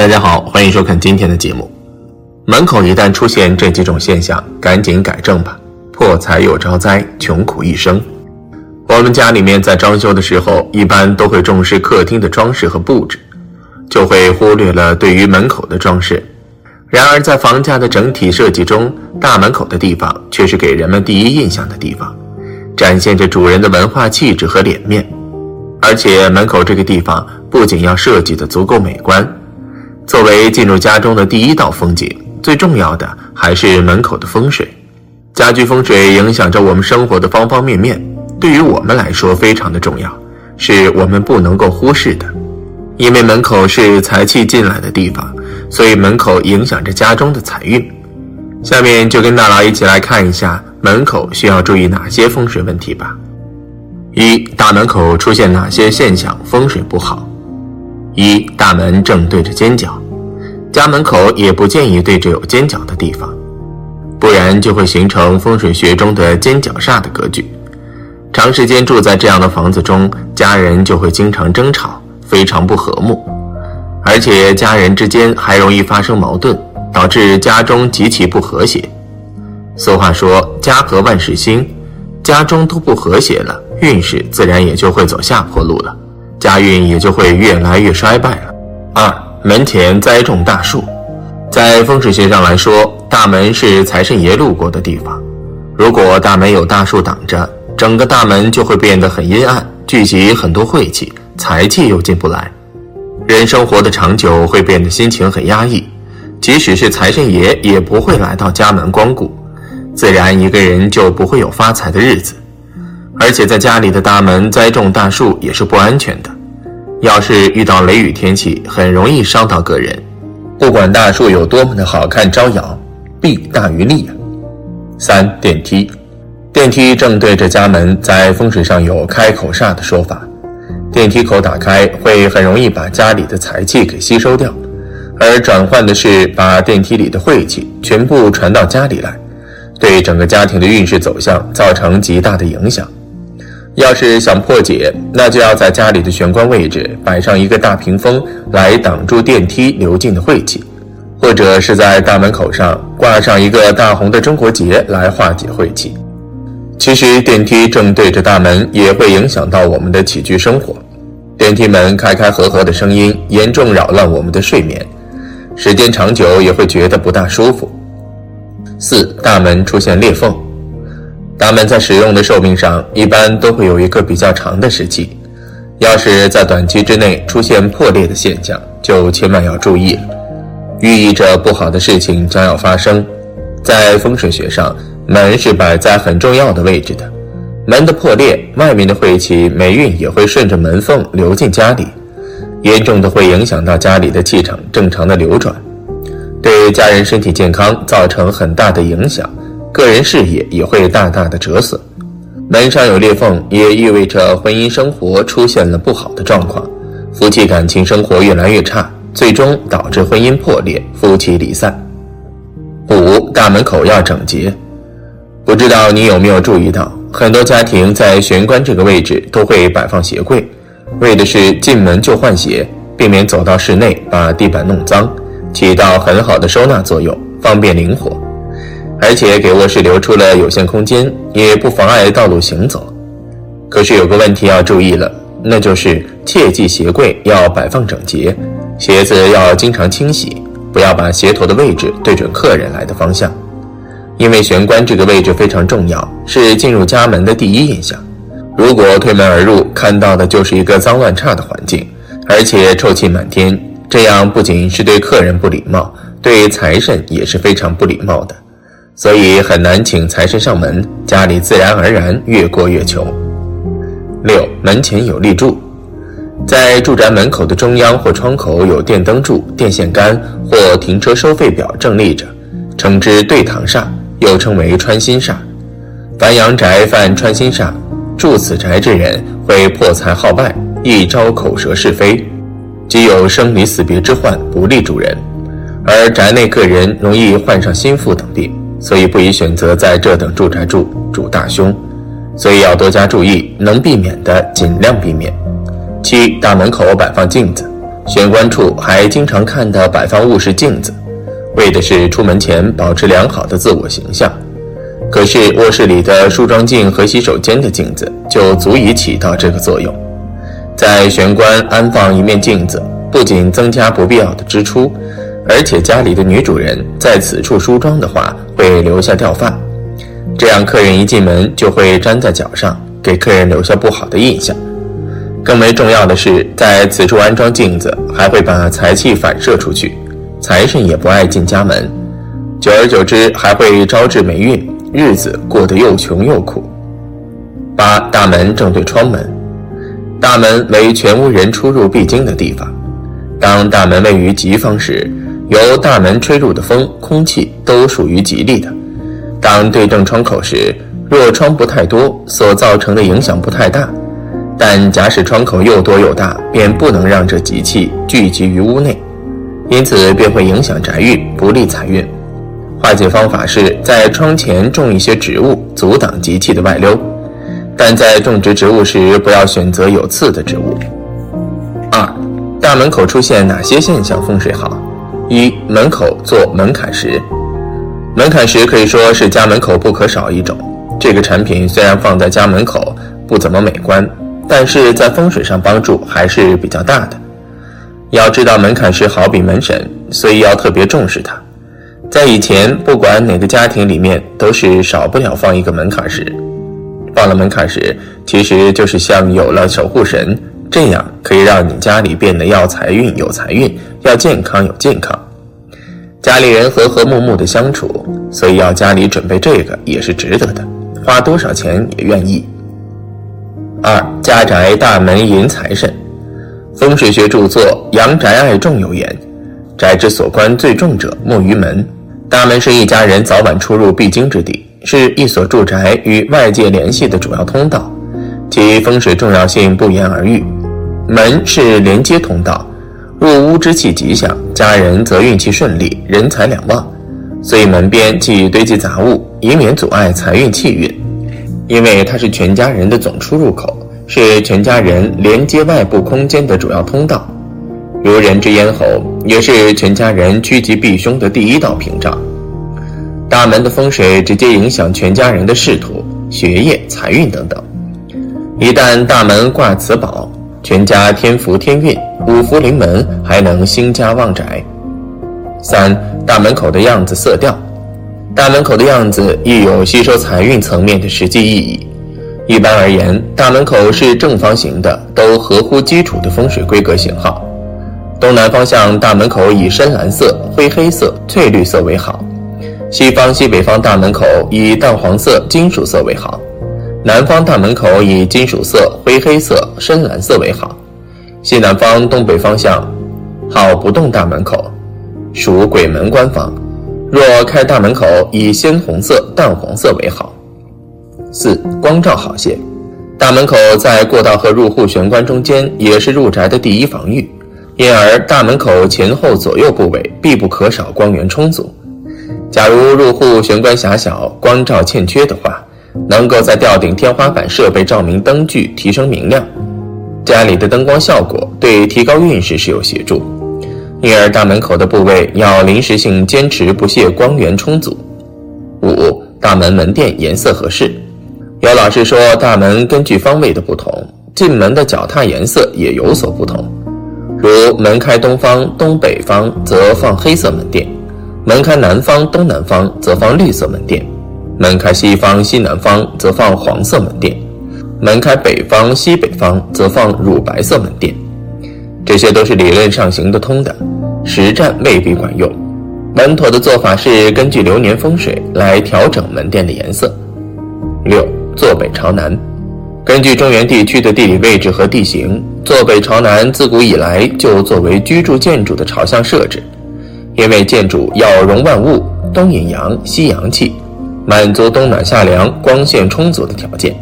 大家好，欢迎收看今天的节目。门口一旦出现这几种现象，赶紧改正吧，破财又招灾，穷苦一生。我们家里面在装修的时候，一般都会重视客厅的装饰和布置，就会忽略了对于门口的装饰。然而，在房价的整体设计中，大门口的地方却是给人们第一印象的地方，展现着主人的文化气质和脸面。而且，门口这个地方不仅要设计的足够美观，作为进入家中的第一道风景，最重要的还是门口的风水。家居风水影响着我们生活的方方面面，对于我们来说非常的重要，是我们不能够忽视的。因为门口是财气进来的地方。所以门口影响着家中的财运。下面就跟大佬一起来看一下门口需要注意哪些风水问题吧。一大门口出现哪些现象风水不好？一大门正对着尖角，家门口也不建议对着有尖角的地方，不然就会形成风水学中的尖角煞的格局。长时间住在这样的房子中，家人就会经常争吵，非常不和睦。而且家人之间还容易发生矛盾，导致家中极其不和谐。俗话说“家和万事兴”，家中都不和谐了，运势自然也就会走下坡路了，家运也就会越来越衰败了。二门前栽种大树，在风水学上来说，大门是财神爷路过的地方，如果大门有大树挡着，整个大门就会变得很阴暗，聚集很多晦气，财气又进不来。人生活的长久会变得心情很压抑，即使是财神爷也不会来到家门光顾，自然一个人就不会有发财的日子。而且在家里的大门栽种大树也是不安全的，要是遇到雷雨天气，很容易伤到个人。不管大树有多么的好看招摇，弊大于利啊。三电梯，电梯正对着家门，在风水上有开口煞的说法。电梯口打开会很容易把家里的财气给吸收掉，而转换的是把电梯里的晦气全部传到家里来，对整个家庭的运势走向造成极大的影响。要是想破解，那就要在家里的玄关位置摆上一个大屏风来挡住电梯流进的晦气，或者是在大门口上挂上一个大红的中国结来化解晦气。其实电梯正对着大门，也会影响到我们的起居生活。电梯门开开合合的声音，严重扰乱我们的睡眠，时间长久也会觉得不大舒服。四大门出现裂缝，大门在使用的寿命上一般都会有一个比较长的时期，要是在短期之内出现破裂的现象，就千万要注意了，寓意着不好的事情将要发生。在风水学上。门是摆在很重要的位置的，门的破裂，外面的晦气、霉运也会顺着门缝流进家里，严重的会影响到家里的气场正常的流转，对家人身体健康造成很大的影响，个人事业也会大大的折损。门上有裂缝，也意味着婚姻生活出现了不好的状况，夫妻感情生活越来越差，最终导致婚姻破裂、夫妻离散。五大门口要整洁。不知道你有没有注意到，很多家庭在玄关这个位置都会摆放鞋柜，为的是进门就换鞋，避免走到室内把地板弄脏，起到很好的收纳作用，方便灵活，而且给卧室留出了有限空间，也不妨碍道路行走。可是有个问题要注意了，那就是切记鞋柜要摆放整洁，鞋子要经常清洗，不要把鞋头的位置对准客人来的方向。因为玄关这个位置非常重要，是进入家门的第一印象。如果推门而入，看到的就是一个脏乱差的环境，而且臭气满天，这样不仅是对客人不礼貌，对财神也是非常不礼貌的，所以很难请财神上门，家里自然而然越过越穷。六门前有立柱，在住宅门口的中央或窗口有电灯柱、电线杆或停车收费表正立着，称之对堂煞。又称为穿心煞，凡阳宅犯穿心煞，住此宅之人会破财耗败，易招口舌是非，即有生离死别之患，不利主人。而宅内个人容易患上心腹等病，所以不宜选择在这等住宅住，主大凶，所以要多加注意，能避免的尽量避免。七大门口摆放镜子，玄关处还经常看到摆放卧室镜子，为的是出门前保持良好的自我形象。可是卧室里的梳妆镜和洗手间的镜子就足以起到这个作用。在玄关安放一面镜子，不仅增加不必要的支出，而且家里的女主人在此处梳妆的话会留下掉发，这样客人一进门就会粘在脚上，给客人留下不好的印象。更为重要的是，在此处安装镜子，还会把财气反射出去，财神也不爱进家门，久而久之还会招致霉运。日子过得又穷又苦。八大门正对窗门，大门为全屋人出入必经的地方。当大门位于吉方时，由大门吹入的风、空气都属于吉利的。当对正窗口时，若窗不太多，所造成的影响不太大；但假使窗口又多又大，便不能让这吉气聚集于屋内，因此便会影响宅运，不利财运。化解方法是在窗前种一些植物，阻挡吉气的外流。但在种植植物时，不要选择有刺的植物。二，大门口出现哪些现象风水好？一，门口做门槛石。门槛石可以说是家门口不可少一种。这个产品虽然放在家门口不怎么美观，但是在风水上帮助还是比较大的。要知道门槛石好比门神，所以要特别重视它。在以前，不管哪个家庭里面，都是少不了放一个门槛石。放了门槛石，其实就是像有了守护神，这样可以让你家里变得要财运有财运，要健康有健康，家里人和和睦睦的相处。所以要家里准备这个也是值得的，花多少钱也愿意。二家宅大门迎财神，风水学著作《阳宅爱重》有言：宅之所关最重者，莫于门。大门是一家人早晚出入必经之地，是一所住宅与外界联系的主要通道，其风水重要性不言而喻。门是连接通道，入屋之气吉祥，家人则运气顺利，人财两旺。所以门边忌堆积杂物，以免阻碍财运气运。因为它是全家人的总出入口，是全家人连接外部空间的主要通道。如人之咽喉，也是全家人趋吉避凶的第一道屏障。大门的风水直接影响全家人的仕途、学业、财运等等。一旦大门挂此宝，全家天福天运，五福临门，还能兴家旺宅。三大门口的样子色调，大门口的样子亦有吸收财运层面的实际意义。一般而言，大门口是正方形的，都合乎基础的风水规格型号。东南方向大门口以深蓝色、灰黑色、翠绿色为好；西方、西北方大门口以淡黄色、金属色为好；南方大门口以金属色、灰黑色、深蓝色为好；西南方、东北方向好不动大门口，属鬼门关房。若开大门口，以鲜红色、淡黄色为好。四光照好些，大门口在过道和入户玄关中间，也是入宅的第一防御。因而，大门口前后左右部位必不可少光源充足。假如入户玄关狭小、光照欠缺的话，能够在吊顶天花板设备照明灯具，提升明亮，家里的灯光效果对提高运势是有协助。因而，大门口的部位要临时性坚持不懈光源充足。五、大门门店颜色合适。有老师说，大门根据方位的不同，进门的脚踏颜色也有所不同。如门开东方、东北方，则放黑色门店；门开南方、东南方，则放绿色门店；门开西方、西南方，则放黄色门店；门开北方、西北方，则放乳白色门店。这些都是理论上行得通的，实战未必管用。稳妥的做法是根据流年风水来调整门店的颜色。六，坐北朝南。根据中原地区的地理位置和地形，坐北朝南自古以来就作为居住建筑的朝向设置。因为建筑要容万物，东引阳，西阳气，满足冬暖夏凉、光线充足的条件。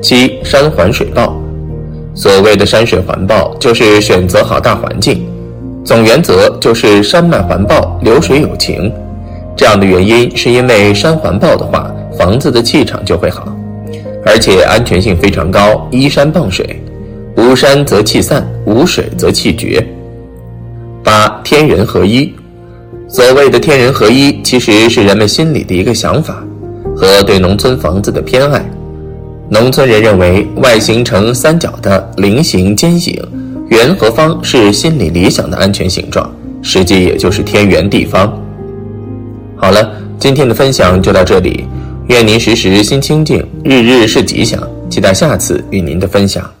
七山环水抱，所谓的山水环抱，就是选择好大环境。总原则就是山脉环抱，流水有情。这样的原因是因为山环抱的话，房子的气场就会好。而且安全性非常高，依山傍水，无山则气散，无水则气绝。八天人合一。所谓的天人合一，其实是人们心里的一个想法和对农村房子的偏爱。农村人认为，外形呈三角的菱形尖形圆和方是心理理想的安全形状，实际也就是天圆地方。好了，今天的分享就到这里，愿您时时心清静，日日是吉祥。期待下次与您的分享。